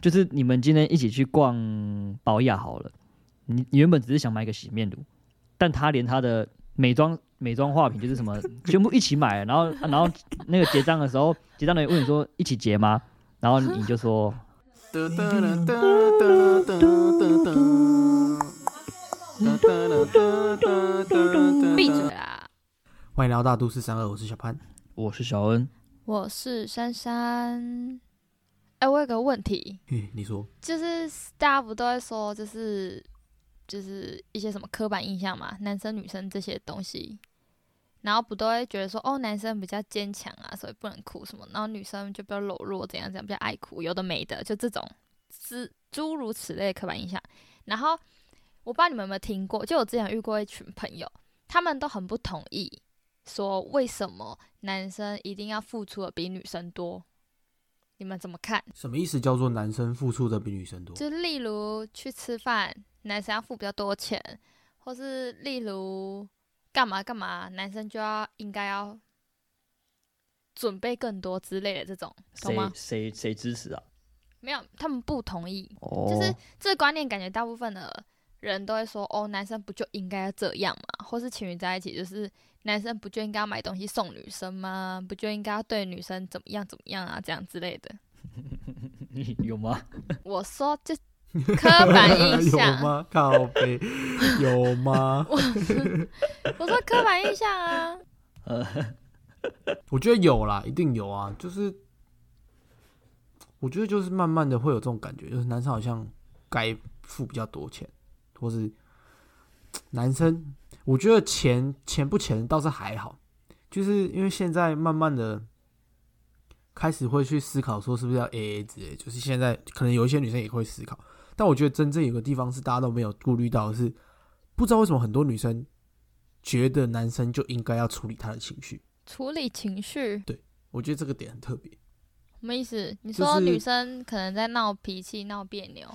就是你们今天一起去逛宝雅好了，你你原本只是想买个洗面乳，但他连他的美妆美妆化品就是什么 全部一起买了，然后然后那个结账的时候，结账的人问你说一起结吗？然后你就说闭嘴啊！欢迎来到大都市三二，我是小潘。我是小恩，我是珊珊。哎、我有个问题，嗯，你说就是大家不都在说，就是就是一些什么刻板印象嘛，男生女生这些东西，然后不都会觉得说，哦，男生比较坚强啊，所以不能哭什么，然后女生就比较柔弱，怎样怎样，比较爱哭，有的没的，就这种之诸如此类的刻板印象。然后我不知道你们有没有听过，就我之前遇过一群朋友，他们都很不同意，说为什么男生一定要付出的比女生多？你们怎么看？什么意思？叫做男生付出的比女生多？就例如去吃饭，男生要付比较多钱，或是例如干嘛干嘛，男生就要应该要准备更多之类的这种，懂吗？谁谁支持啊？没有，他们不同意。哦，就是这个观念，感觉大部分的人都会说，哦，男生不就应该要这样嘛？或是情侣在一起，就是男生不就应该要买东西送女生吗？不就应该要对女生怎么样怎么样啊？这样之类的。你有吗？我说这刻板印 有象，吗？靠背有吗？我说刻板印象啊。呃，我觉得有啦，一定有啊。就是我觉得就是慢慢的会有这种感觉，就是男生好像该付比较多钱，或是 男生，我觉得钱钱不钱倒是还好，就是因为现在慢慢的开始会去思考说是不是要 A A 之类，就是现在可能有一些女生也会思考，但我觉得真正有个地方是大家都没有顾虑到的是，不知道为什么很多女生觉得男生就应该要处理他的情绪，处理情绪，对我觉得这个点很特别。什么意思？你说女生可能在闹脾气、闹别扭，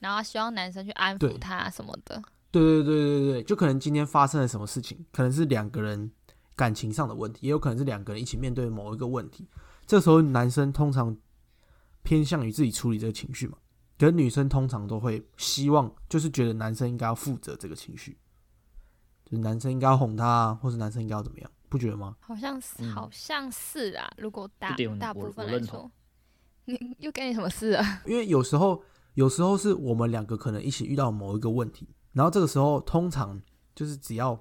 然后希望男生去安抚她什么的。对对对对对，就可能今天发生了什么事情，可能是两个人感情上的问题，也有可能是两个人一起面对某一个问题。这时候男生通常偏向于自己处理这个情绪嘛，可是女生通常都会希望，就是觉得男生应该要负责这个情绪，就是男生应该要哄她啊，或是男生应该要怎么样，不觉得吗？好像是，嗯好像是啊。如果大大部分来说我认同，你又干你什么事啊？因为有时候，有时候是我们两个可能一起遇到某一个问题，然后这个时候通常就是只要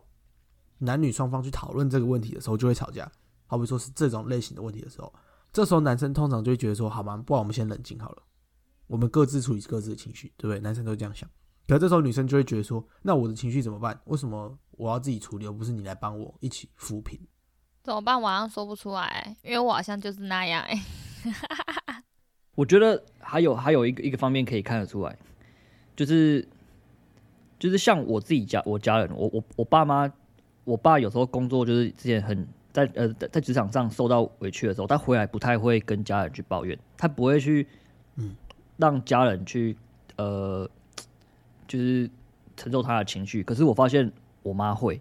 男女双方去讨论这个问题的时候，就会吵架。好比说是这种类型的问题的时候，这时候男生通常就会觉得说，好吗？不然我们先冷静好了，我们各自处理各自的情绪，对不对？男生都这样想。可这时候女生就会觉得说，那我的情绪怎么办？为什么我要自己处理，而不是你来帮我一起扶贫？怎么办？我好像说不出来，因为我好像就是那样哎、我觉得还有还有一个一个方面可以看得出来，就是就是像我自己家我家人，我我我爸妈，我爸有时候工作就是之前很在呃在在职场上受到委屈的时候，他回来不太会跟家人去抱怨，他不会去嗯让家人去呃就是承受他的情绪，可是我发现我妈会，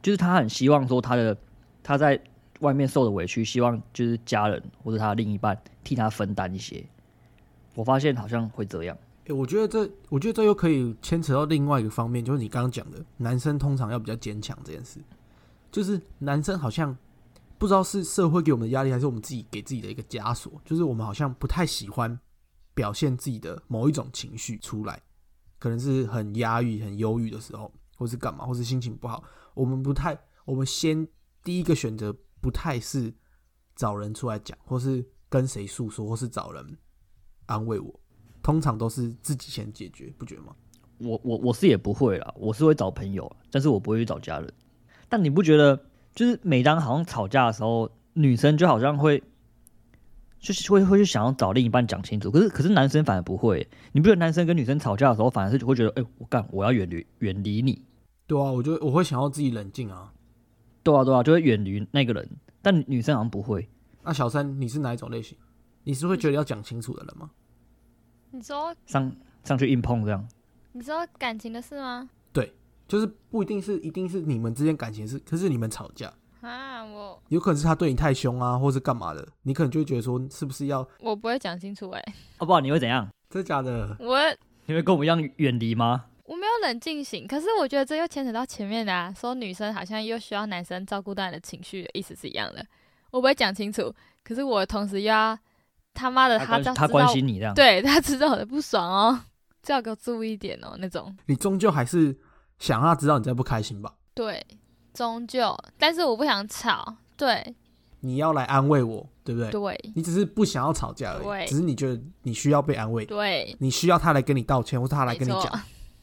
就是她很希望说他的他在外面受的委屈，希望就是家人或者他另一半替他分担一些。我发现好像会这样，欸，我觉得这，我觉得这又可以牵扯到另外一个方面，就是你刚刚讲的，男生通常要比较坚强这件事，就是男生好像不知道是社会给我们的压力，还是我们自己给自己的一个枷锁，就是我们好像不太喜欢表现自己的某一种情绪出来，可能是很压抑、很忧郁的时候，或是干嘛，或是心情不好，我们不太，我们先第一个选择不太是找人出来讲，或是跟谁诉说，或是找人安慰我。通常都是自己先解决，不觉得吗？我我我是也不会啦，我是会找朋友，但是我不会去找家人。但你不觉得，就是每当好像吵架的时候，女生就好像会，就是会会去想要找另一半讲清楚，可是可是男生反而不会。你不觉得男生跟女生吵架的时候，反而是会觉得，哎、我干，我要远离远离你，对啊，我觉得我会想要自己冷静啊。对啊对啊，就会远离那个人。但女生好像不会，那小三，你是哪一种类型？你是会觉得要讲清楚的人吗？你说上上去硬碰这样。你说感情的事吗？对就是不一定是一定是你们之间感情是，可是你们吵架，啊，我有可能是他对你太凶啊，或是干嘛的，你可能就会觉得说，是不是要我不会讲清楚哎、好不好？你会怎样？真的假的？我你会跟我们一样远离吗？我没有冷静型，可是我觉得这又牵扯到前面的啊，说女生好像又需要男生照顾到你的情绪的意思是一样的。我不会讲清楚，可是我同时又要他妈的他他关心你这样，对他知道我的不爽哦，就要给我注意一点哦那种。你终究还是想让他知道你在不开心吧？对，终究，但是我不想吵。对你要来安慰我，对不对？对你只是不想要吵架而已，对只是你觉得你需要被安慰，对，你需要他来跟你道歉，或是他来跟你讲。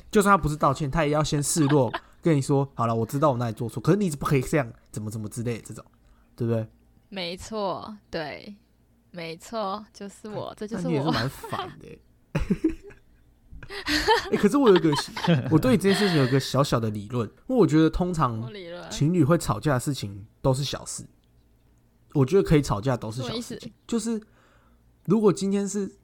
就算他不是道歉，他也要先示弱，跟你说好了，我知道我哪里做错，可是你不可以这样，怎么怎么之类的这种，对不对？没错，对，没错，就是我，这就是我。你也是蛮 烦的欸。欸可是我有一个，我对这件事情有一个小小的理论，因为我觉得通常情侣会吵架的事情都是小事，我觉得可以吵架都是小事情。就是如果今天是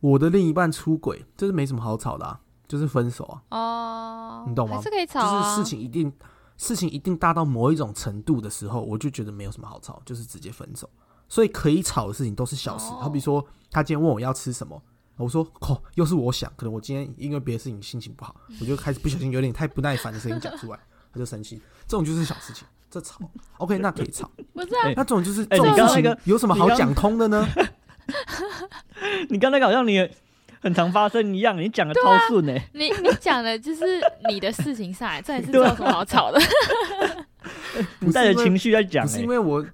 我的另一半出轨，这是没什么好吵的啊，就是分手啊。哦，你懂吗是可以吵就是啊。事情一定事情一定大到某一种程度的时候，我就觉得没有什么好吵，就是直接分手。所以可以吵的事情都是小事，哦好比说他今天问我要吃什么，我说哦，又是我想，可能我今天因为别的事情心情不好，我就开始不小心有点太不耐烦的声音讲出来，他就生气。这种就是小事情，这吵 OK，那可以吵。不是啊哎那这种就是哎这种事情你刚刚那个有什么好讲通的呢？你刚 才好像你很常发生一样，你讲的超顺欸呢、你你讲的就是你的事情上来，这也是对啊这有什么好吵的？你带着情绪在讲、不是欸，因为我，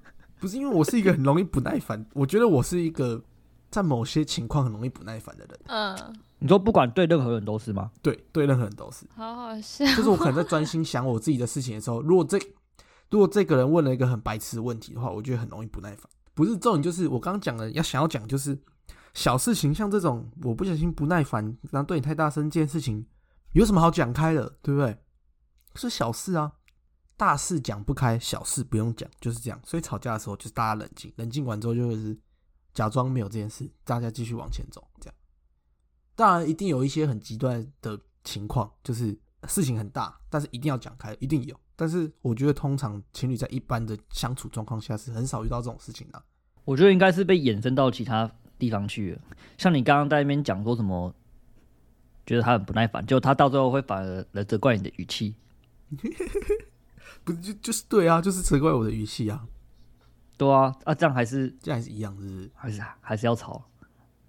不是因为我是一个很容易不耐烦，我觉得我是一个在某些情况很容易不耐烦的人。嗯，你说不管对任何人都是吗？对，对任何人都是。好好笑。就是我可能在专心想我自己的事情的时候，如果这如果这个人问了一个很白痴的问题的话，我觉得很容易不耐烦。不是重点，就是我刚刚讲的，要想要讲就是小事情，像这种我不小心不耐烦，然后对你太大声这件事情，有什么好讲开的，对不对？是小事啊，大事讲不开，小事不用讲，就是这样。所以吵架的时候，就是大家冷静，冷静完之后就是假装没有这件事，大家继续往前走，这样。当然，一定有一些很极端的情况，就是事情很大，但是一定要讲开，一定有。但是我觉得，通常情侣在一般的相处状况下是很少遇到这种事情的。我觉得应该是被衍生到其他地方去了。像你刚刚在那边讲说什么，觉得他很不耐烦，就他到最后会反而来责怪你的语气。不就就是对啊，就是责怪我的语气啊，对啊，啊，这样还是这样还是一样，是不是？还是还是要吵，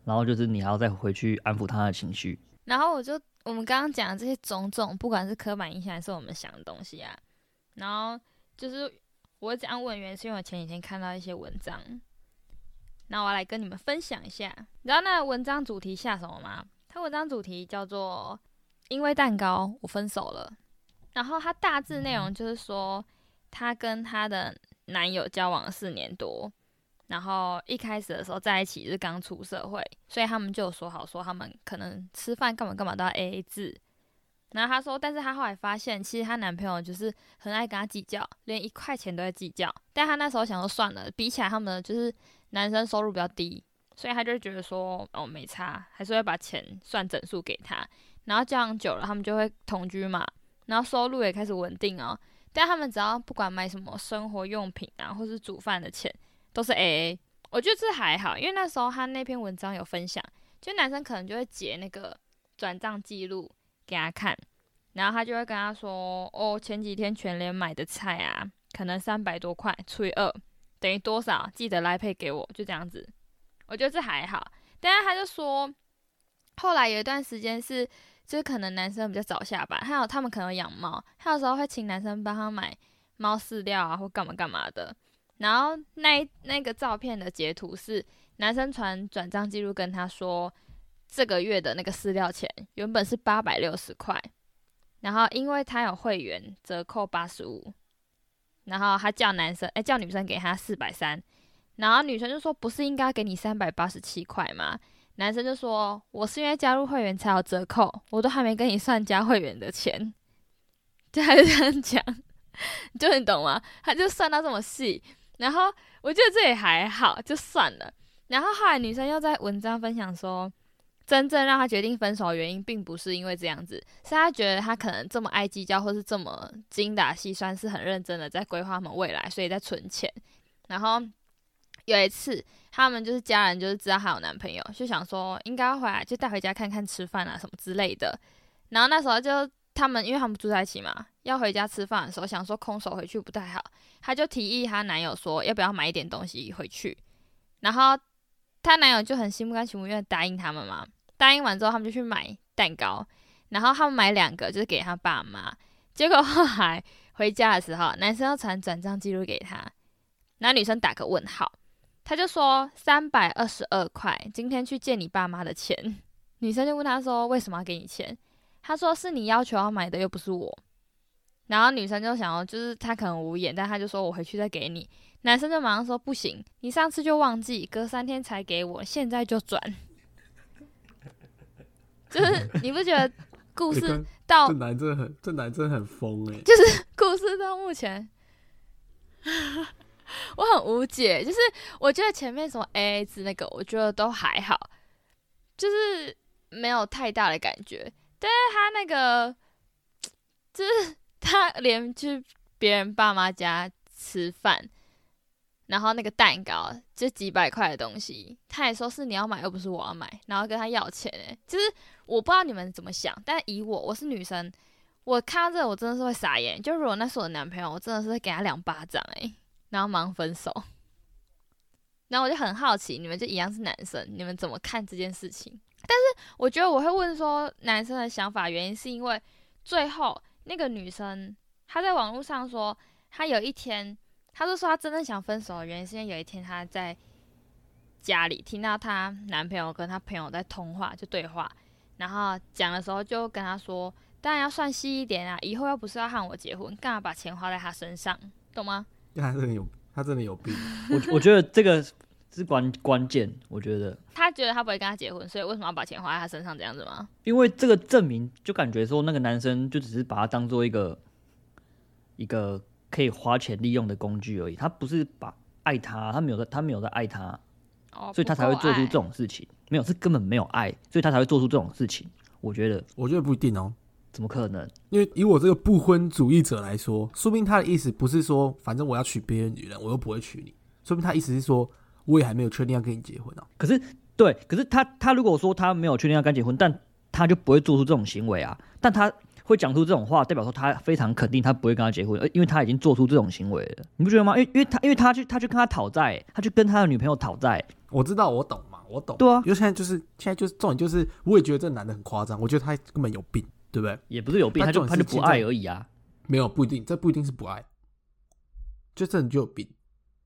然后就是你还要再回去安抚他的情绪。然后我就我们刚刚讲的这些种种，不管是刻板印象还是我们想的东西啊，然后就是我会这样问，原因是因为我前几天看到一些文章，那我要来跟你们分享一下。你知道那文章主题下什么吗？它文章主题叫做“因为蛋糕我分手了”，然后她大致内容就是说，她跟她的男友交往了四年多，然后一开始的时候在一起是刚出社会，所以他们就有说好说他们可能吃饭干嘛干嘛都要 A A 制。然后她说，但是她后来发现，其实她男朋友就是很爱跟她计较，连一块钱都会计较。但她那时候想说算了，比起来他们就是男生收入比较低，所以她就觉得说哦没差，还是会把钱算整数给他。然后交往久了，他们就会同居嘛，然后收入也开始稳定哦。但他们只要不管买什么生活用品啊，或是煮饭的钱，都是 A A。我觉得这还好，因为那时候他那篇文章有分享，就男生可能就会截那个转账记录给他看，然后他就会跟他说：“哦，前几天全联买的菜啊，可能三百多块除以二等于多少？记得来配给我。”就这样子，我觉得这还好。但是他就说，后来有一段时间是，就是可能男生比较早下班，还有他们可能养猫，他有时候会请男生帮他买猫饲料啊，或干嘛干嘛的。然后那那个照片的截图是男生传转账记录跟他说，这个月的那个饲料钱原本是八百六十块，然后因为他有会员折扣八十五，然后他叫男生哎、叫女生给他四百三，然后女生就说不是应该给你三百八十七块吗？男生就说我是因为加入会员才有折扣，我都还没跟你算加会员的钱，就还是这样讲，就你懂吗？他就算到这么细，然后我觉得这也还好，就算了。然后后来女生又在文章分享说，真正让他决定分手的原因，并不是因为这样子，是他觉得他可能这么爱计较，或是这么精打细算，是很认真的在规划他们未来，所以在存钱。然后有一次，他们就是家人就是知道她有男朋友，就想说应该要回来就带回家看看吃饭啊什么之类的。然后那时候就他们因为他们住在一起嘛，要回家吃饭的时候，想说空手回去不太好，她就提议她男友说要不要买一点东西回去。然后她男友就很心不甘情不愿答应他们嘛。答应完之后，他们就去买蛋糕，然后他们买两个就是给他爸妈。结果后来回家的时候，男生要传转账记录给他。那女生打个问号，他就说三百二十二块，今天去借你爸妈的钱。女生就问他说为什么要给你钱？他说是你要求要买的，又不是我。然后女生就想要，就是他可能无言，但他就说我回去再给你。男生就马上说不行，你上次就忘记，隔三天才给我，现在就转。就是你不觉得故事到这男真的很，这男真的很疯哎、就是故事到目前，我很无解。就是我觉得前面什么 A A 制那个，我觉得都还好，就是没有太大的感觉。但是他那个，就是 他连去别人爸妈家吃饭，然后那个蛋糕就几百块的东西，他也说是你要买，又不是我要买，然后跟他要钱诶、就是我不知道你们怎么想，但以我我是女生，我看到这我真的是会傻眼。就如果那是我的男朋友，我真的是会给他两巴掌诶、然后忙分手。然后我就很好奇，你们就一样是男生，你们怎么看这件事情？但是我觉得我会问说男生的想法，原因是因为最后那个女生她在网络上说，她有一天，她就说她真正想分手的原因是因为有一天她在家里听到她男朋友跟她朋友在通话，就对话，然后讲的时候就跟她说，当然要算细一点啊，以后又不是要和我结婚，干嘛把钱花在他身上，懂吗？他真的有，他真的有病。我我觉得这个是关关键，我觉得，他觉得他不会跟他结婚，所以为什么要把钱花在他身上这样子吗？因为这个证明就感觉说那个男生就只是把他当做一个一个可以花钱利用的工具而已，他不是把爱他，他没有在，他没有在爱他，哦，所以他才会做出这种事情。没有，是根本没有爱，所以他才会做出这种事情。我觉得我觉得不一定哦，怎么可能？因为以我这个不婚主义者来说，说不定他的意思不是说，反正我要娶别的女人，我又不会娶你，说不定他意思是说，我也还没有确定要跟你结婚啊。可是对，可是他他如果说他没有确定要跟他结婚，但他就不会做出这种行为啊。但他会讲出这种话，代表说他非常肯定他不会跟他结婚，呃因为他已经做出这种行为了，你不觉得吗？因为因为他因为他去他去跟他讨债，他去跟他的女朋友讨债，我知道，我懂嘛，我懂。对啊因为现在就是现在就是重点就是，我也觉得这男的很夸张，我觉得他根本有病，对不对？也不是有病，他他就他就不爱而已啊。没有，不一定，这不一定是不爱，就这人就有病。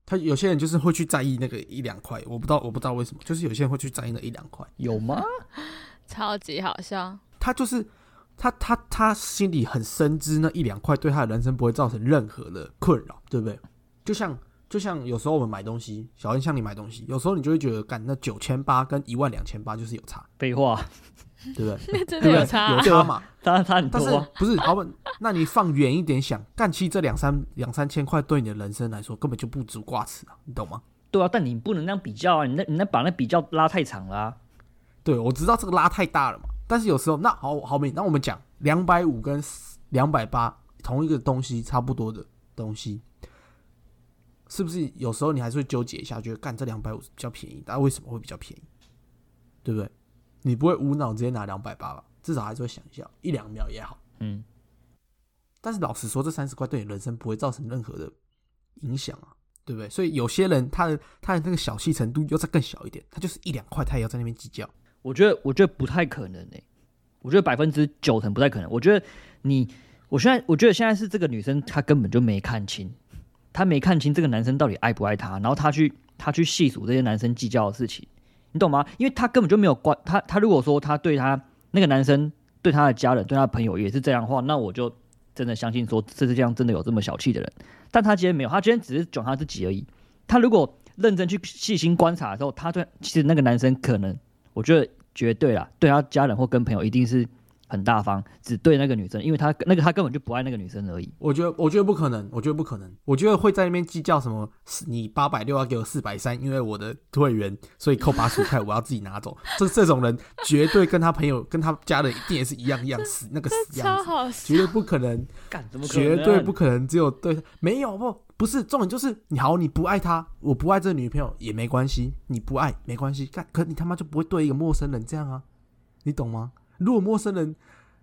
他有些人就是会去在意那个一两块，我不知道，我不知道为什么，就是有些人会去在意那一两块，有吗？超级好笑。他就是他他他心里很深知那一两块对他的人生不会造成任何的困扰，对不对？就像就像有时候我们买东西，小恩向你买东西，有时候你就会觉得，干那九千八跟一万两千八就是有差，废话，对不对？有差啊、有差嘛？当然他很但是不是好吧？那你放远一点想，干期这两三两三千块对你的人生来说根本就不足挂齿啊，你懂吗？对啊，但你不能那样比较啊，你那你那把那比较拉太长了、啊。对，我知道这个拉太大了嘛，但是有时候那好好比，那我们讲两百五跟两百八同一个东西差不多的东西，是不是有时候你还是会纠结一下，觉得干这两百五比较便宜，但为什么会比较便宜？对不对？你不会无脑直接拿两百八吧？至少还是会想一下，一两秒也好。嗯，但是老实说，这三十块对你人生不会造成任何的影响啊，对不对？所以有些人他的他的那个小气程度又再更小一点，他就是一两块，他也要在那边计较。我觉得我觉得不太可能诶、欸我觉得百分之九成不太可能。我觉得你，我现在我觉得现在是这个女生她根本就没看清，她没看清这个男生到底爱不爱她，然后她去她去细数这些男生计较的事情，你懂吗？因为他根本就没有关他，他如果说他对他那个男生对他的家人对他的朋友也是这样的话，那我就真的相信说这世界上真的有这么小气的人。但他今天没有，他今天只是讲他自己而已。他如果认真去细心观察的时候，他对其实那个男生可能，我觉得绝对啦，对他家人或跟朋友一定是很大方，只对那个女生，因为他那个他根本就不爱那个女生而已。我觉得，我觉得不可能，我觉得不可能，我觉得会在那边计较什么？你八百六要给我四百三，因为我的会员，所以扣八十五块，我要自己拿走。这这种人绝对跟他朋友、跟他家人一定也是一样一样死那个死样子，绝对不可能，干怎么可能？绝对不可能，只有对没有不不是重点就是你好，你不爱他，我不爱这个女朋友也没关系，你不爱没关系，干可你他妈就不会对一个陌生人这样啊，你懂吗？如果陌生人，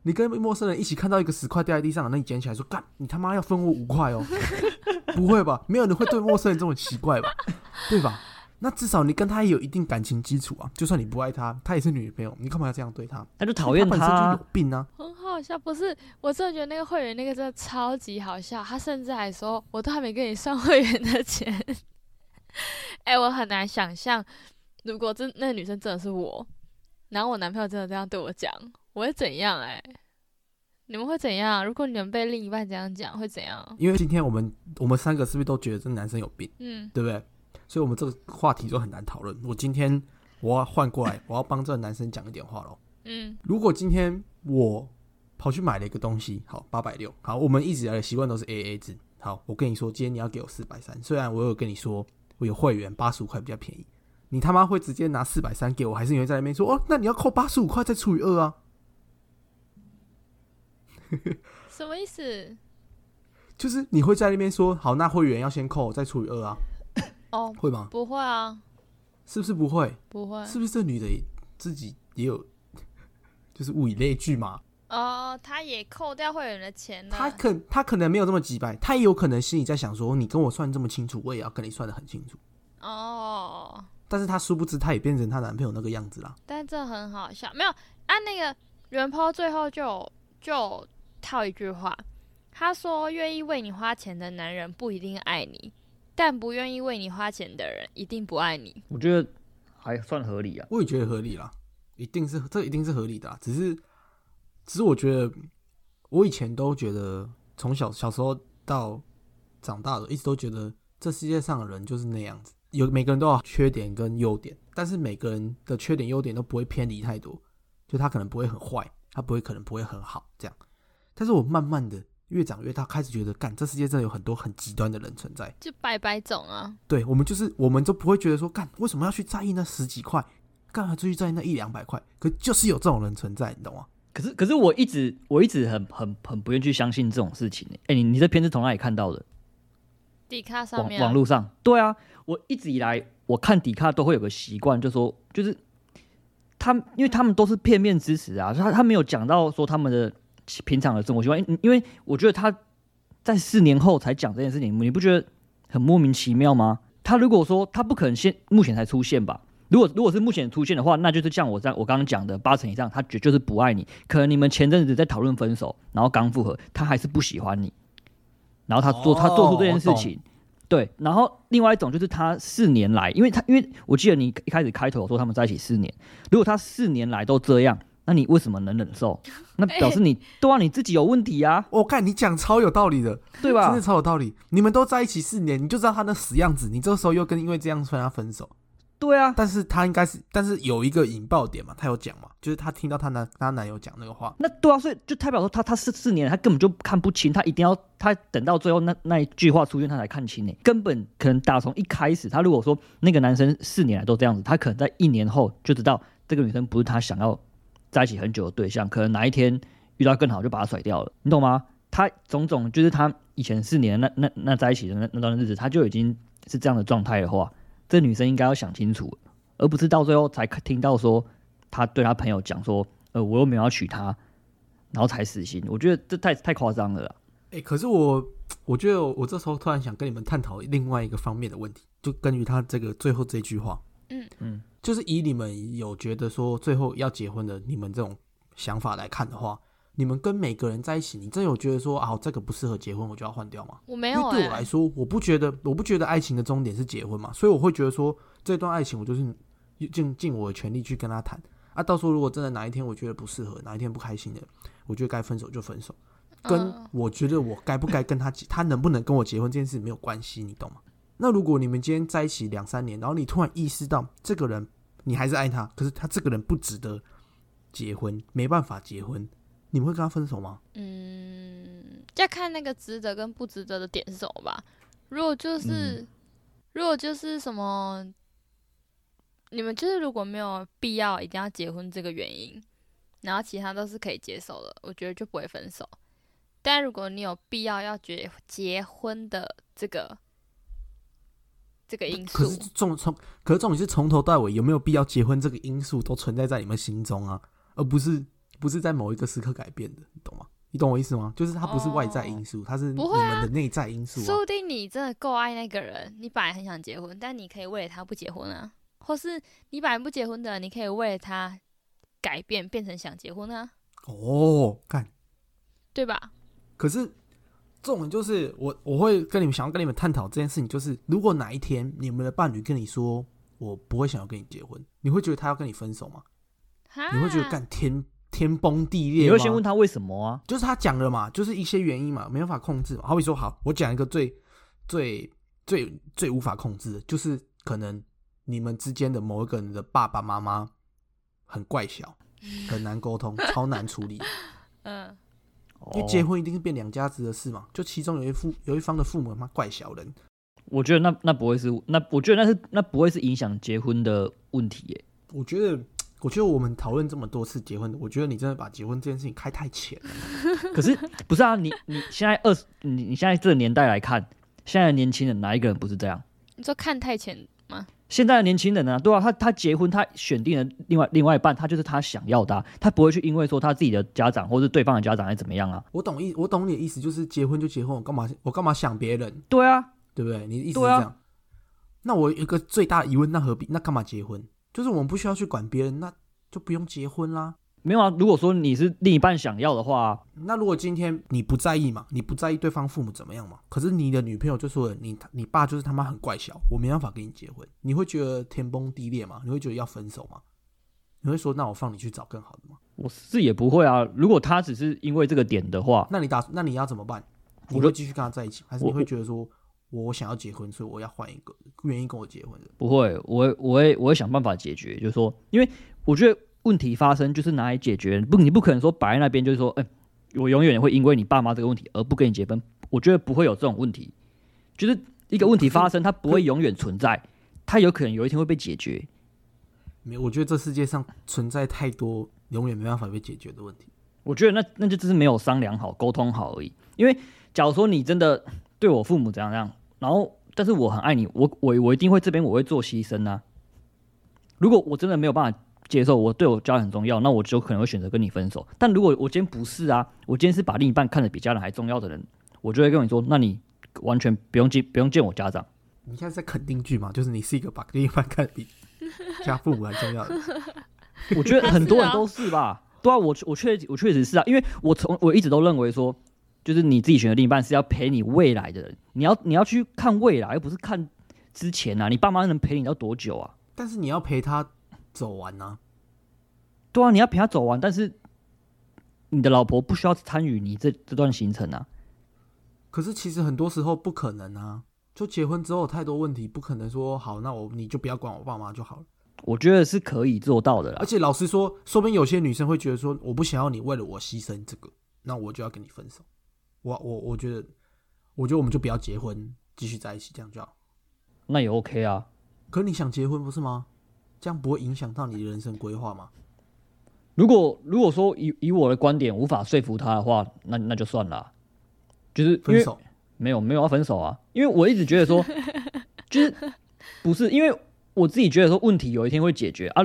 你跟陌生人一起看到一个十块掉在地上，那你捡起来说干，你他妈要分我五块哦？不会吧？没有人会对陌生人这么奇怪吧？对吧？那至少你跟他也有一定感情基础啊。就算你不爱他，他也是女朋友，你干嘛要这样对他？他就讨厌他本身就有，病啊！很好笑，不是？我真的觉得那个会员那个真的超级好笑，他甚至还说，我都还没跟你算会员的钱。哎、我很难想象，如果真那个女生真的是我，然后我男朋友真的这样对我讲，我会怎样、哎，你们会怎样？如果你们被另一半这样讲，会怎样？因为今天我们我们三个是不是都觉得这男生有病，嗯，对不对？所以我们这个话题就很难讨论。我今天我要换过来，我要帮这个男生讲一点话喽。嗯，如果今天我跑去买了一个东西，好八百六，好，我们一直以来的习惯都是 A A 制。好，我跟你说，今天你要给我四百三，虽然我有跟你说我有会员八十五块比较便宜，你他妈会直接拿四百三给我，还是你会在那边说哦，那你要扣八十五块再除以二啊？什么意思？就是你会在那边说好，那会员要先扣再除以二啊？哦，会吗？不会啊，是不是不会？不会。是不是这女的自己也有，就是物以类聚嘛？哦，他也扣掉会员的钱了。他可他可能没有这么急白，他也有可能心里在想说，你跟我算这么清楚，我也要跟你算的很清楚。哦，但是她殊不知，她也变成她男朋友那个样子啦。但这很好笑，没有按那个原 po 最后就就有套一句话，他说愿意为你花钱的男人不一定爱你，但不愿意为你花钱的人一定不爱你。我觉得还算合理啊。我也觉得合理啦，一定是这一定是合理的啦。只是，只是我觉得，我以前都觉得，从小小时候到长大的，一直都觉得这世界上的人就是那样子，有每个人都有缺点跟优点，但是每个人的缺点优点都不会偏离太多，就他可能不会很坏，他不会可能不会很好这样。但是我慢慢的越长越大，开始觉得，干这世界真的有很多很极端的人存在。就百百种啊，对我们就是，我们都不会觉得说，干为什么要去在意那十几块，干嘛去在意那一两百块？可就是有这种人存在，你懂吗？可是可是我一直我一直很很很不愿意去相信这种事情、欸。哎、你你这片子从哪里看到的？迪卡上网面、网络上？对啊，我一直以来我看迪卡都会有个习惯，就说就是他，因为他们都是片面之词啊，他他没有讲到说他们的平常的生活习惯，因为我觉得他在四年后才讲这件事情，你不觉得很莫名其妙吗？他如果说他不可能现目前才出现吧？如果如果是目前出现的话，那就是像我在我刚刚讲的八成以上，他绝就是不爱你。可能你们前阵子在讨论分手，然后刚复合，他还是不喜欢你，然后他做、他做出这件事情，对。然后另外一种就是他四年来，因为他因为我记得你一开始开头有说他们在一起四年，如果他四年来都这样，那你为什么能忍受？那表示你对啊，你自己有问题啊，我、看你讲超有道理的，对吧真的？超有道理。你们都在一起四年，你就知道他那死样子，你这时候又跟因为这样跟他分手，对啊，但是他应该是，但是有一个引爆点嘛，他有讲嘛，就是他听到他男他男友讲那个话，那对啊，所以就代表说他他是四年，他根本就看不清，他一定要他等到最后那那一句话出现，他才看清呢。根本可能打从一开始，他如果说那个男生四年来都这样子，他可能在一年后就知道这个女生不是他想要在一起很久的对象，可能哪一天遇到更好就把他甩掉了，你懂吗？他种种就是他以前四年那那那在一起的那那段日子，他就已经是这样的状态的话，这女生应该要想清楚，而不是到最后才听到说他对他朋友讲说，呃，我又没有要娶她，然后才死心。我觉得这太太夸张了啦。哎、可是我 我觉得我这时候突然想跟你们探讨另外一个方面的问题，就根据他这个最后这句话，嗯嗯，就是以你们有觉得说最后要结婚的你们这种想法来看的话，你们跟每个人在一起，你真有觉得说啊这个不适合结婚，我就要换掉吗？我没有哎、因为对我来说，我不觉得，我不觉得爱情的终点是结婚嘛，所以我会觉得说，这段爱情我就是尽尽我的全力去跟他谈啊。到时候如果真的哪一天我觉得不适合，哪一天不开心的，我觉得该分手就分手，跟嗯我觉得我该不该跟他结，他能不能跟我结婚这件事没有关系，你懂吗？那如果你们今天在一起两三年，然后你突然意识到这个人你还是爱他，可是他这个人不值得结婚，没办法结婚，你们会跟他分手吗？嗯，要看那个值得跟不值得的点是什么吧。如果就是，如果就是什么，你们就是如果没有必要一定要结婚这个原因，然后其他都是可以接受的，我觉得就不会分手。但如果你有必要要结结婚的这个这个因素可是，重从，可是重点是从头到尾有没有必要结婚这个因素都存在在你们心中啊，而不是不是在某一个时刻改变的，你懂吗？你懂我意思吗？就是它不是外在因素，它是你们的内在因素啊。说不定你真的够爱那个人，你本来很想结婚，但你可以为了他不结婚啊，或是你本来不结婚的人，你可以为了他改变，变成想结婚啊，哦，干，对吧？可是重点就是我我会跟你们想要跟你们探讨这件事情，就是如果哪一天你们的伴侣跟你说我不会想要跟你结婚，你会觉得他要跟你分手吗？你会觉得干天天崩地裂？你会先问他为什么啊？就是他讲了嘛，就是一些原因嘛，没办法控制嘛。好比说，好，我讲一个最最最最无法控制的，就是可能你们之间的某一个人的爸爸妈妈很怪小，很难沟通，超难处理。嗯，因为结哦婚一定是变两家子的事嘛，就其中有一父有一方的父母他妈怪小人，我觉得那那不会是那，我觉得那是那不会是影响结婚的问题耶。我觉得。我觉得我们讨论这么多次结婚，我觉得你真的把结婚这件事情开太浅了。可是不是啊？你你现在二十，你你现在这个年代来看，现在的年轻人哪一个人不是这样？你说看太浅吗？现在的年轻人呢、对啊，他他结婚，他选定了另外另外一半，他就是他想要的啊、他不会去因为说他自己的家长或是对方的家长还怎么样啊？我懂意，我懂你的意思，就是结婚就结婚，我干嘛我干嘛想别人？对啊，对不对？你的意思是这样。那我有一个最大的疑问，那何必？那干嘛结婚？就是我们不需要去管别人，那就不用结婚啦。没有啊。如果说你是另一半想要的话，那如果今天你不在意嘛，你不在意对方父母怎么样嘛，可是你的女朋友就说你你爸就是他妈很怪小，我没办法跟你结婚，你会觉得天崩地裂吗？你会觉得要分手吗？你会说那我放你去找更好的吗？我是也不会啊。如果他只是因为这个点的话，那你打那你要怎么办？你会继续跟他在一起，还是你会觉得说我想要结婚，所以我要换一个愿意跟我结婚的？不会，我我会我会想办法解决，就是说，因为我觉得问题发生就是拿来解决，不你不可能说摆在那边就是说，哎、我永远会因为你爸妈这个问题而不跟你结婚，我觉得不会有这种问题，就是一个问题发生，它不会永远存在，它有可能有一天会被解决。没有，我觉得这世界上存在太多永远没办法被解决的问题。我觉得那那就只是没有商量好、沟通好而已。因为假如说你真的对我父母怎样怎样，然后但是我很爱你，我我我一定会这边我会做牺牲啊。如果我真的没有办法接受，我对我家人很重要，那我就可能会选择跟你分手。但如果我今天不是啊，我今天是把另一半看得比家人还重要的人，我就会跟你说，那你完全不用见不用见我家长。你现在是在肯定句嘛？就是你是一个把另一半看得比家父母还重要的。我觉得很多人都是吧？对啊，我我确我确实是啊，因为我从我一直都认为说，就是你自己选的另一半是要陪你未来的人，你要你要去看未来，而不是看之前啊。你爸妈能陪你到多久啊？但是你要陪他走完啊。对啊，你要陪他走完，但是你的老婆不需要参与你这这段行程啊。可是其实很多时候不可能啊。就结婚之后太多问题，不可能说好，那我你就不要管我爸妈就好了。我觉得是可以做到的啦而。且老实说，说不定有些女生会觉得说，我不想要你为了我牺牲这个，那我就要跟你分手。我我我觉得，我觉得我们就不要结婚，继续在一起，这样就好。那也 OK 啊。可你想结婚不是吗？这样不会影响到你的人生规划吗？如果如果说以以我的观点无法说服他的话，那那就算了啊。就是分手，没有没有要分手啊，因为我一直觉得说，就是不是因为我自己觉得说问题有一天会解决啊，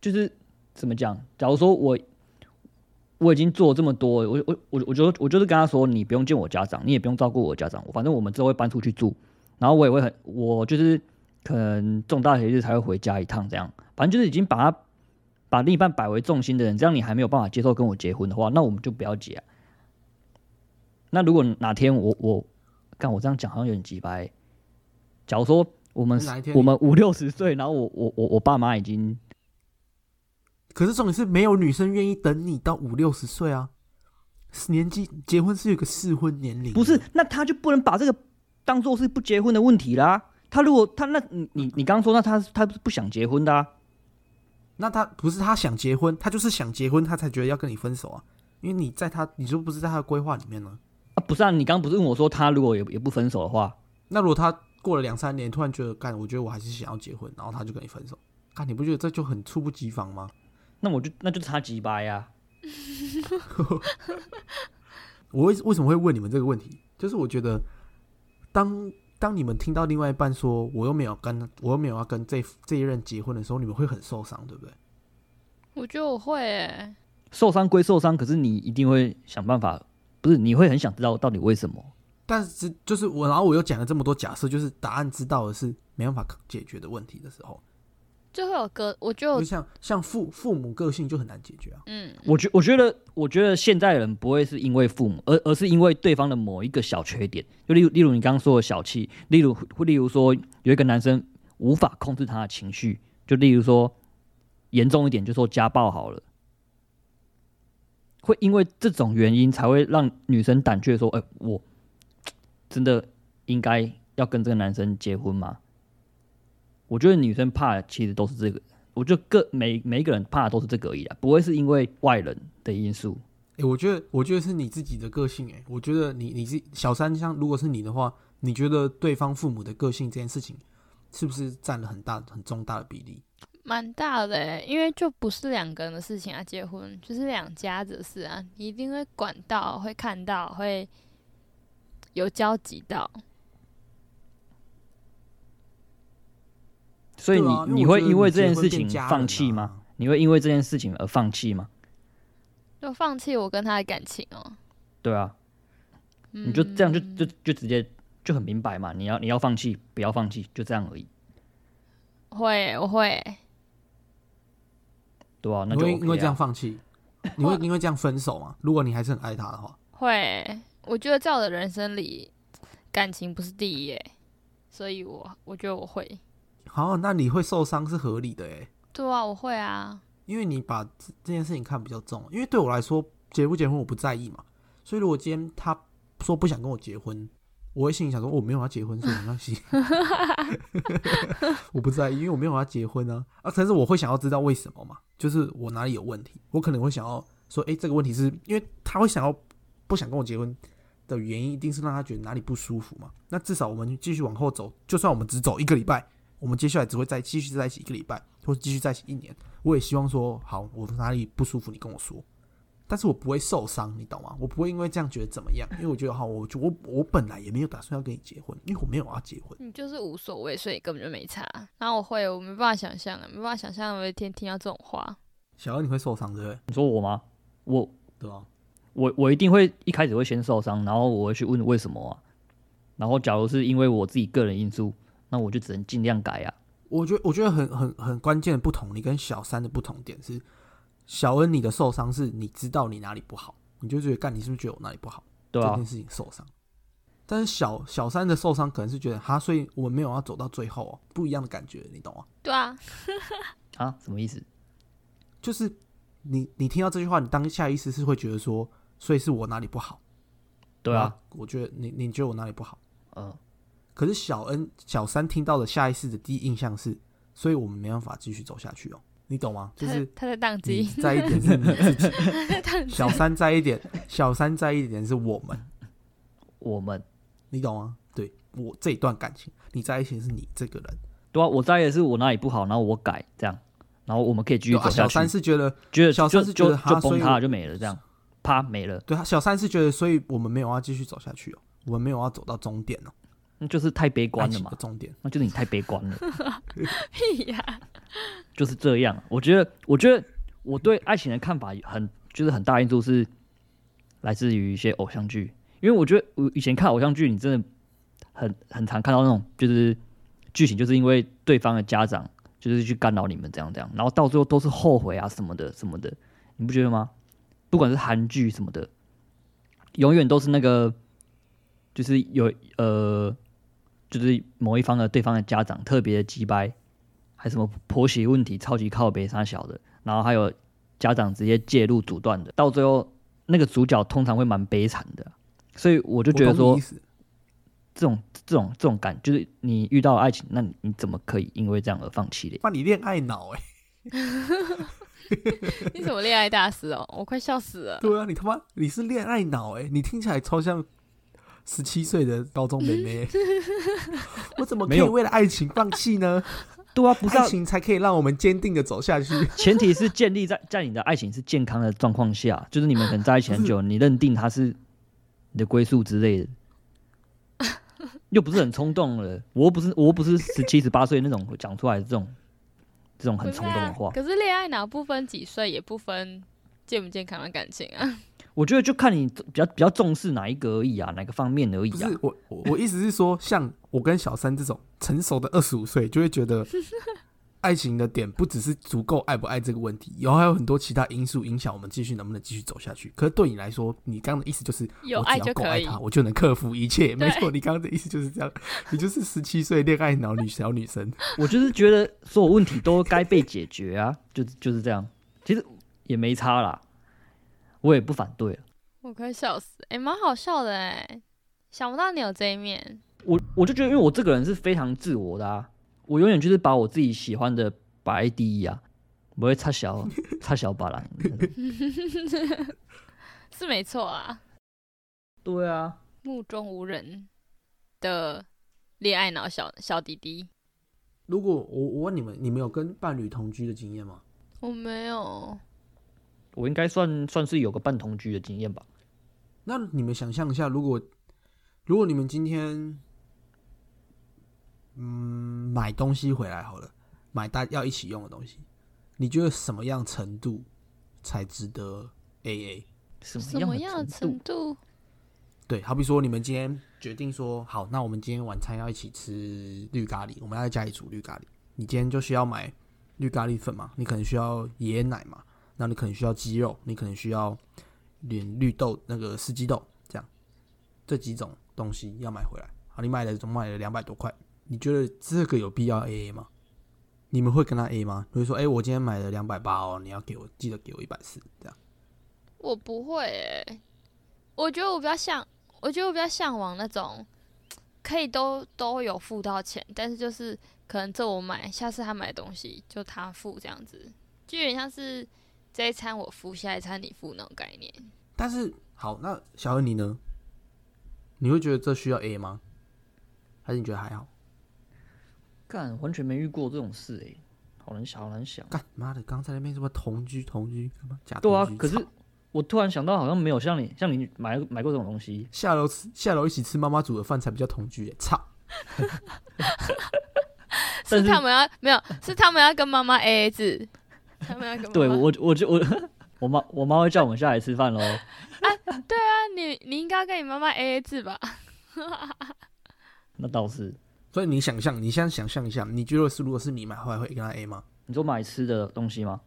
就是怎么讲？假如说我我已经做了这么多，我我我我就我就是跟他说，你不用见我家长，你也不用照顾我家长，反正我们之后会搬出去住，然后我也会很我就是可能重大节日才会回家一趟，这样，反正就是已经把他把另一半摆为重心的人，这样你还没有办法接受跟我结婚的话，那我们就不要结啊。那如果哪天我我干我这样讲好像有点急掰。假如说我们我们五六十岁，然后我我我我爸妈已经可是重点是没有女生愿意等你到五六十岁啊。年纪结婚是有一个适婚年龄，不是，那他就不能把这个当做是不结婚的问题啦。他如果他那你你你刚刚说那他他是不想结婚的啊？那他不是他想结婚，他就是想结婚，他才觉得要跟你分手啊。因为你在他，你就不是在他的规划里面呢？啊，不是啊，你刚刚不是问我说他如果也也不分手的话，那如果他过了两三年，突然觉得干，我觉得我还是想要结婚，然后他就跟你分手，干，你不觉得这就很猝不及防吗？那我就那就差几百呀。我为为什么会问你们这个问题？就是我觉得，当当你们听到另外一半说我又没有跟我又没有要跟这这一任结婚的时候，你们会很受伤，对不对？我觉得我会诶，受伤归受伤，可是你一定会想办法，不是你会很想知道到底为什么。但是就是我，然后我又讲了这么多假设，就是答案知道的是没办法解决的问题的时候，就会有个，我觉得我就像像父父母个性就很难解决啊。嗯，我觉我觉得我觉得现在人不会是因为父母，而而是因为对方的某一个小缺点，就例如例如你刚刚说的小气，例如例如说有一个男生无法控制他的情绪，就例如说严重一点就说家暴好了。会因为这种原因才会让女生胆怯，说：“哎、我真的应该要跟这个男生结婚吗？”我觉得女生怕的其实都是这个，我觉得各每每一个人怕的都是这个而已啦，不会是因为外人的因素。诶，我觉得我觉得是你自己的个性诶，我觉得你你是小三，像如果是你的话，你觉得对方父母的个性这件事情是不是占了很大很重大的比例？蛮大的诶，因为就不是两个人的事情啊，结婚就是两家子的事啊，你一定会管到，会看到，会有交集到。所以你、啊你会因为这件事情放弃吗？啊？你会因为这件事情而放弃吗？就放弃我跟他的感情哦、对啊，你你就这样就就就直接就很明白嘛，你要你要放弃，不要放弃，就这样而已，会，我会，对啊，那就、你会 OK 因为这样啊。放弃？你会因为这样分手吗？如果你还是很爱他的话，会。我觉得在我的人生里，感情不是第一耶，所以我我觉得我会。好，那你会受伤是合理的诶，对啊，我会啊。因为你把这这件事情看比较重。因为对我来说，结不结婚我不在意嘛，所以如果今天他说不想跟我结婚，我会心里想说我没有要结婚，所以没关系，我不在意，因为我没有要结婚啊啊！但是我会想要知道为什么嘛，就是我哪里有问题，我可能会想要说，诶，这个问题是因为他会想要不想跟我结婚的原因，一定是让他觉得哪里不舒服嘛。那至少我们继续往后走，就算我们只走一个礼拜，我们接下来只会再继续在一起一个礼拜，或者继续在一起一年。我也希望说，好，我哪里不舒服，你跟我说，但是我不会受伤，你懂吗？我不会因为这样觉得怎么样，因为我觉得哈，我就我我本来也没有打算要跟你结婚，因为我没有要结婚。你就是无所谓，所以根本就没差。然后我会，我没办法想象啊，没办法想象我有一天听到这种话。小二你会受伤对不对？你说我吗？我对吧？我我一定会一开始会先受伤，然后我会去问为什么啊。然后假如是因为我自己个人因素，那我就只能尽量改啊。我觉得我觉得很很很关键的不同，你跟小三的不同点是，小恩你的受伤是你知道你哪里不好，你就觉得干你是不是觉得我哪里不好？对啊这件，事情受伤。但是小小三的受伤可能是觉得哈，所以我们没有要走到最后哦，不一样的感觉，你懂吗？对啊，啊，什么意思？就是你你听到这句话，你当下意思是会觉得说，所以是我哪里不好？对啊，，我觉得你你觉得我哪里不好？嗯，可是小恩小三听到的下意识的第一印象是，所以我们没办法继续走下去哦，你懂吗？就是他他在宕你机，在一点是。小三在一点，小三在一点是我们，我们。你懂吗？对我这一段感情，你在一起是你这个人，对啊，我在意的是我哪里不好，然后我改这样，然后我们可以继续走下去。小三是觉得，觉得小三是觉得就崩塌了就没了，这样。啪没了，对他小三是觉得，所以我们没有要继续走下去哦，我们没有要走到终点哦，那就是太悲观了嘛情的，终点。那就是你太悲观了，屁呀！就是这样。我觉得，我觉得我对爱情的看法很，就是很大因素是来自于一些偶像剧，因为我觉得我以前看偶像剧，你真的很很常看到那种就是剧情，就是因为对方的家长就是去干扰你们这样这样，然后到最后都是后悔啊什么的什么的，你不觉得吗？不管是韩剧什么的，永远都是那个就是有呃，就是某一方的对方的家长特别的鸡掰，还什么婆媳问题超级靠北啥小的，然后还有家长直接介入阻断的，到最后那个主角通常会蛮悲惨的，所以我就觉得说这种这种这种感，就是你遇到爱情，那你你怎么可以因为这样而放弃嘞？那你恋爱脑哎、你怎么恋爱大师哦？我快笑死了。对啊，你他妈你是恋爱脑哎、你听起来超像十七岁的高中妹妹、我怎么可没有以为了爱情放弃呢？对啊，不是、情才可以让我们坚定的走下去。前提是建立在在你的爱情是健康的状况下，就是你们可能在一起很久，你认定他是你的归宿之类的，又不是很冲动了。我又不是我又不是十七十八岁那种讲出来的这种这种很冲动的话。可是恋爱脑不分几岁，也不分健不健康的感情啊。我觉得就看你比较比较重视哪一个而已啊，哪个方面而已啊。我我我意思是说，像我跟小三这种成熟的二十五岁，就会觉得 爱情的点不只是足够爱不爱这个问题，然后还有很多其他因素影响我们继续能不能继续走下去。可是对你来说，你刚刚的意思就是有我只要爱就够爱他，我就能克服一切。没 错，你刚刚的意思就是这样，你就是十七岁恋爱脑女小女生。我就是觉得所有问题都该被解决啊，就就是这样。其实也没差啦，我也不反对啊。我快笑死，哎、蛮好笑的哎，想不到你有这一面。我我就觉得，因为我这个人是非常自我的啊，我永远就是把我自己喜欢的摆在第一啊，不会插小 插小把啦。是没错啊，对啊，目中无人的恋爱脑小小弟弟，如果我我问你们，你们有跟伴侣同居的经验吗？我没有。我应该算算是有个半同居的经验吧。那你们想象一下，如果如果你们今天，嗯，买东西回来好了，买大要一起用的东西，你觉得什么样程度才值得 A A？什么样的什么样的程度？对，好比说你们今天决定说，好，那我们今天晚餐要一起吃绿咖喱，我们要在家里煮绿咖喱。你今天就需要买绿咖喱粉嘛，你可能需要椰椰奶嘛，那你可能需要鸡肉，你可能需要连绿豆那个四季豆这样，这几种东西要买回来。好，你买了总买了两百多块，你觉得这个有必要 A A 吗？你们会跟他 A 吗？比如说，哎、我今天买了两百八哦，你要给我记得给我一百四这样。我不会诶、我觉得我比较向，我觉得我比较向往那种可以都都有付到钱，但是就是可能这我买，下次他买的东西就他付这样子，就有点像是这一餐我付，下一餐你付那种概念。但是好，那小恩你呢？你会觉得这需要 A 吗？还是你觉得还好？干，完全没遇过这种事哎、好难想，好难想。干妈的，刚才那边什么同居同居，什么假对啊，可是我突然想到，好像没有像你像你买买过这种东西。下楼吃下楼一起吃妈妈煮的饭才比较同居耶，操！是 是他们要没有，是他们要跟妈妈 A A 制，他们要跟妈妈对我我就我我妈我妈会叫我们下来吃饭喽。啊，对啊你你应该要跟你妈妈 A A 制吧？那倒是，所以你想象，你现在想象一下，你觉得是如果是你买回来会跟他 A 吗？你说买吃的东西吗？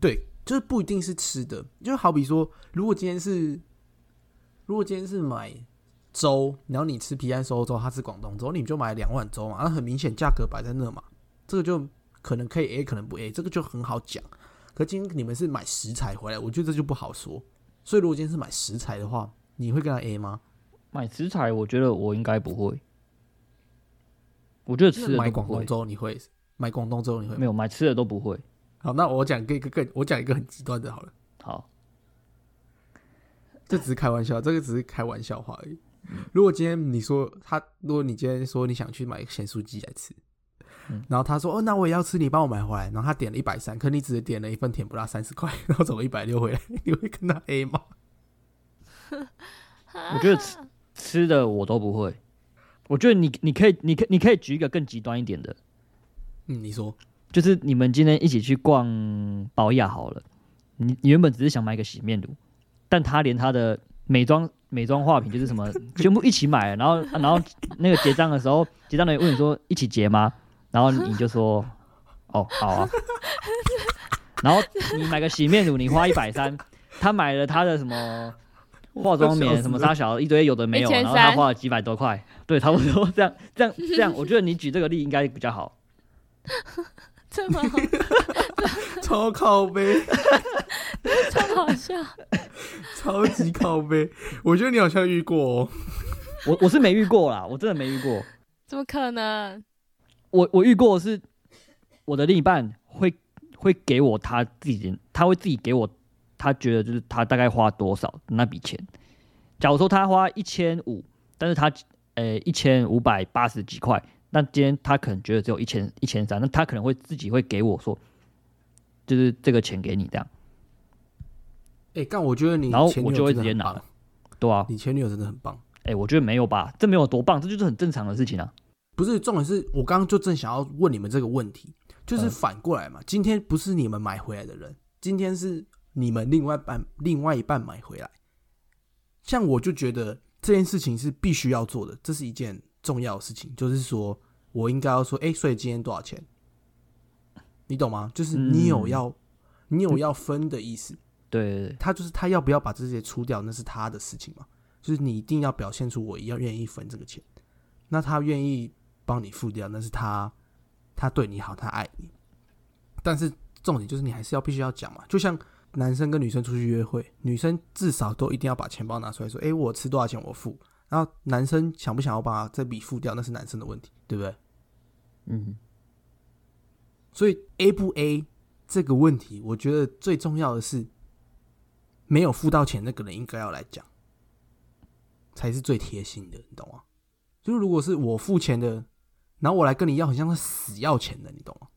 对，就是不一定是吃的，就好比说，如果今天是，如果今天是买粥，然后你吃皮蛋瘦肉粥，他吃广东粥，你就买两碗粥嘛，那很明显价格摆在那嘛，这个就可能可以 A，可能不 A，这个就很好讲。可今天你们是买食材回来，我觉得这就不好说。所以如果今天是买食材的话，你会跟他 A 吗？买食材，我觉得我应该不会。我觉得吃的都不会，广东粥你会？买广东粥你会？没有买吃的都不会。好，那我讲一个更，我讲一个很极端的好了。好，这只是开玩笑，这个只是开玩笑话而已。如果今天你说他，如果你今天说你想去买咸酥鸡来吃，嗯然后他说哦，那我也要吃，你帮我买回来。然后他点了一百三，可你只点了一份甜不辣三十块，然后走个一百六回来，你会跟他 A 吗？我觉得吃吃的我都不会。我觉得你你可以你可你可以举一个更极端一点的，嗯，你说就是你们今天一起去逛宝雅好了，你你原本只是想买个洗面乳，但他连他的美妆美妆化品就是什么全部一起买了，然后啊然后那个结账的时候，结账的人问你说一起结吗？然后你就说 哦好啊，然后你买个洗面乳你花一百三，他买了他的什么化妆棉什么大小一堆有的没有，然后他花了几百多块，对，差不多这样这样这样，我觉得你举这个例应该比较好。这么好，超靠背，超好笑。超级靠背。我觉得你好像遇过哦。我我是没遇过啦，我真的没遇过。怎么可能？我我遇过的是我的另一半会会给我他自己，他会自己给我，他觉得就是他大概花多少那笔钱。假如说他花一千五，但是他呃一千五百八十几块，那今天他可能觉得只有一千一千三，那他可能会自己会给我说，就是这个钱给你这样，哎、但，我觉得你然后我就会直接拿了，对啊，你前女友真的很棒。哎、我觉得没有吧，这没有多棒，这就是很正常的事情啊。不是重点是我刚刚就正想要问你们这个问题，就是嗯反过来嘛，今天不是你们买回来的人，今天是你们另外一半另外一半买回来。像我就觉得这件事情是必须要做的，这是一件重要的事情，就是说我应该要说，哎、所以今天多少钱？你懂吗？就是你有嗯要、你有要分的意思，对，他就是他要不要把这些出掉，那是他的事情嘛。就是你一定要表现出我要愿意分这个钱，那他愿意帮你付掉，那是他他对你好，他爱你。但是重点就是你还是要必须要讲嘛，就像男生跟女生出去约会，女生至少都一定要把钱包拿出来说，诶，我吃多少钱我付。然后男生想不想要把这笔付掉，那是男生的问题，对不对？嗯，所以 A 不 A 这个问题，我觉得最重要的是，没有付到钱那个人应该要来讲，才是最贴心的，你懂吗？就是如果是我付钱的，然后我来跟你要，很像是死要钱的，你懂吗？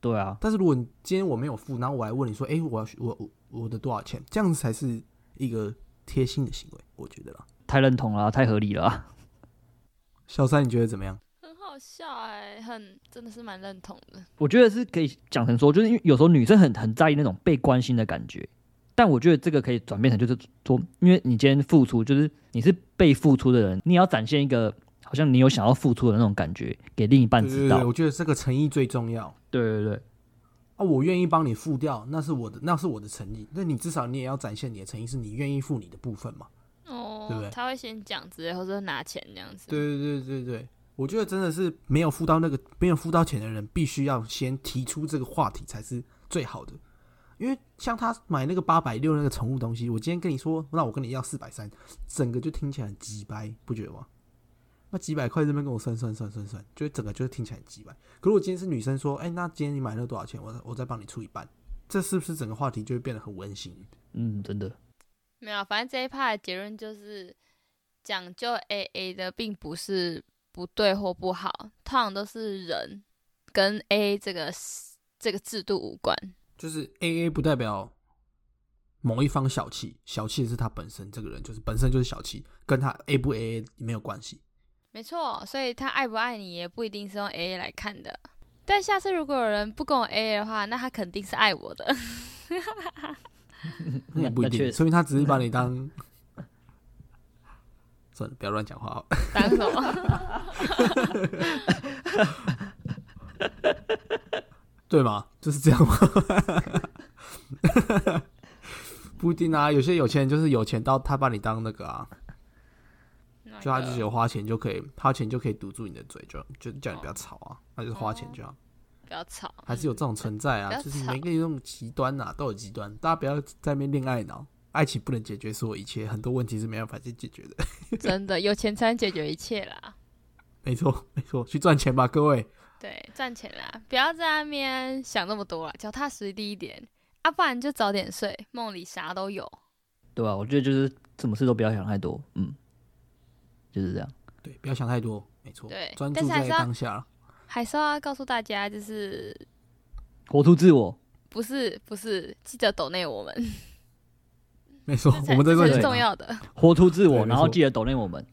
对啊，但是如果你今天我没有付，然后我来问你说，哎、我要我我我的多少钱？这样子才是一个贴心的行为，我觉得啦。太认同了啊、太合理了啊、小三，你觉得怎么样？很好笑哎、很真的是蛮认同的。我觉得是可以讲成说，就是因为有时候女生很很在意那种被关心的感觉，但我觉得这个可以转变成就是说，因为你今天付出，就是你是被付出的人，你也要展现一个好像你有想要付出的那种感觉给另一半知道对对对，。我觉得这个诚意最重要。对对对，啊，我愿意帮你付掉，那是我的，那是我的诚意。那你至少你也要展现你的诚意，是你愿意付你的部分嘛？哦，对不对他会先讲之类，或者拿钱这样子。对对对对对，我觉得真的是没有付到那个没有付到钱的人，必须要先提出这个话题才是最好的。因为像他买那个八百六那个宠物东西，我今天跟你说，那我跟你要四百三，整个就听起来很鸡掰，不觉得吗？那几百块这边跟我算算算算算，就整个就是听起来很鸡掰。可如果今天是女生说，哎、那今天你买了多少钱？我我再帮你出一半，这是不是整个话题就会变得很温馨？嗯，真的，没有，反正这一趴的结论就是，讲究 A A 的并不是不对或不好，通常都是人跟 A A 这个这个制度无关。就是 A A 不代表某一方小气，小气的是他本身这个人，就是本身就是小气，跟他 A 不 A A 没有关系。没错，所以他爱不爱你也不一定是用 A A 来看的。但下次如果有人不跟我 A A 的话，那他肯定是爱我的。那也不一定，说明他只是把你当。算了，不要乱讲话。当什么？对吗？就是这样吗？不一定啊，有些有钱人就是有钱到他把你当那个啊，就他就是有花钱就可以，花钱就可以堵住你的嘴，就就叫你不要吵啊，那就是花钱就好。不要吵，还是有这种存在啊，就是每个人这种极端呐、都有极端，大家不要在那边恋爱脑，爱情不能解决所有一切，很多问题是没办法去解决的。真的有钱才能解决一切啦。没错，没错，去赚钱吧，各位。对，赚钱啦，不要在那边想那么多了，脚踏实地一点，啊，不然就早点睡，梦里啥都有。对吧、我觉得就是什么事都不要想太多，嗯，就是这样。对，不要想太多，没错，对专注在当下了。还是要告诉大家，就是活出自我，不是不是，记得抖内我们，没错，我们在这是重要的。活出自我，然后记得抖内我们。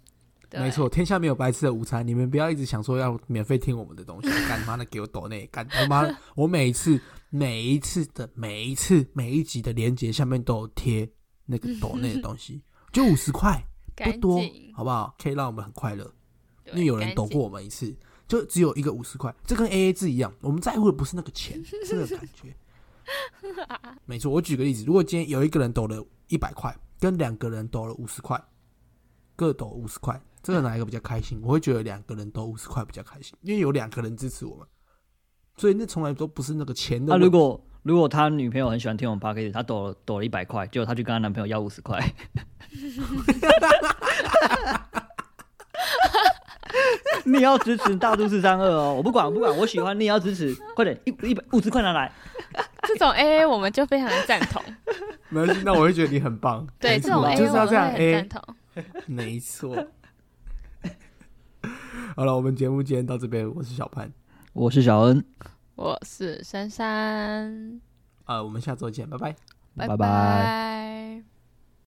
没错，天下没有白吃的午餐，你们不要一直想说要免费听我们的东西，干妈的给我抖内，干他妈的，我每一次每一次的每一次每一集的连接下面都有贴那个抖内的东西，就五十块，不多，，好不好？可以让我们很快乐。因为有人抖过我们一次，就只有一个五十块，这跟 A A 制一样，我们在乎的不是那个钱，是那个感觉。没错，我举个例子，如果今天有一个人抖了一百块，跟两个人抖了五十块，各抖五十块，这个哪一个比较开心？我会觉得两个人抖五十块比较开心，因为有两个人支持我们，所以那从来都不是那个钱的那、问题。如果如果他女朋友很喜欢听我们 p o d c a s 他抖了抖了一百块，结果他去跟他男朋友要五十块，你要支持大都市三二哦，我不管，我不管，我喜欢，你也要支持，快点，一一百五十块拿来。这种 A A 我们就非常的赞同。没关系，那我会觉得你很棒。对，没这种错 A 就 A 是要这样我们会很 A，赞同。没错。好了，我们节目今天到这边，我是小潘，我是小恩，我是珊珊，呃，我们下周见，拜拜。拜拜拜。拜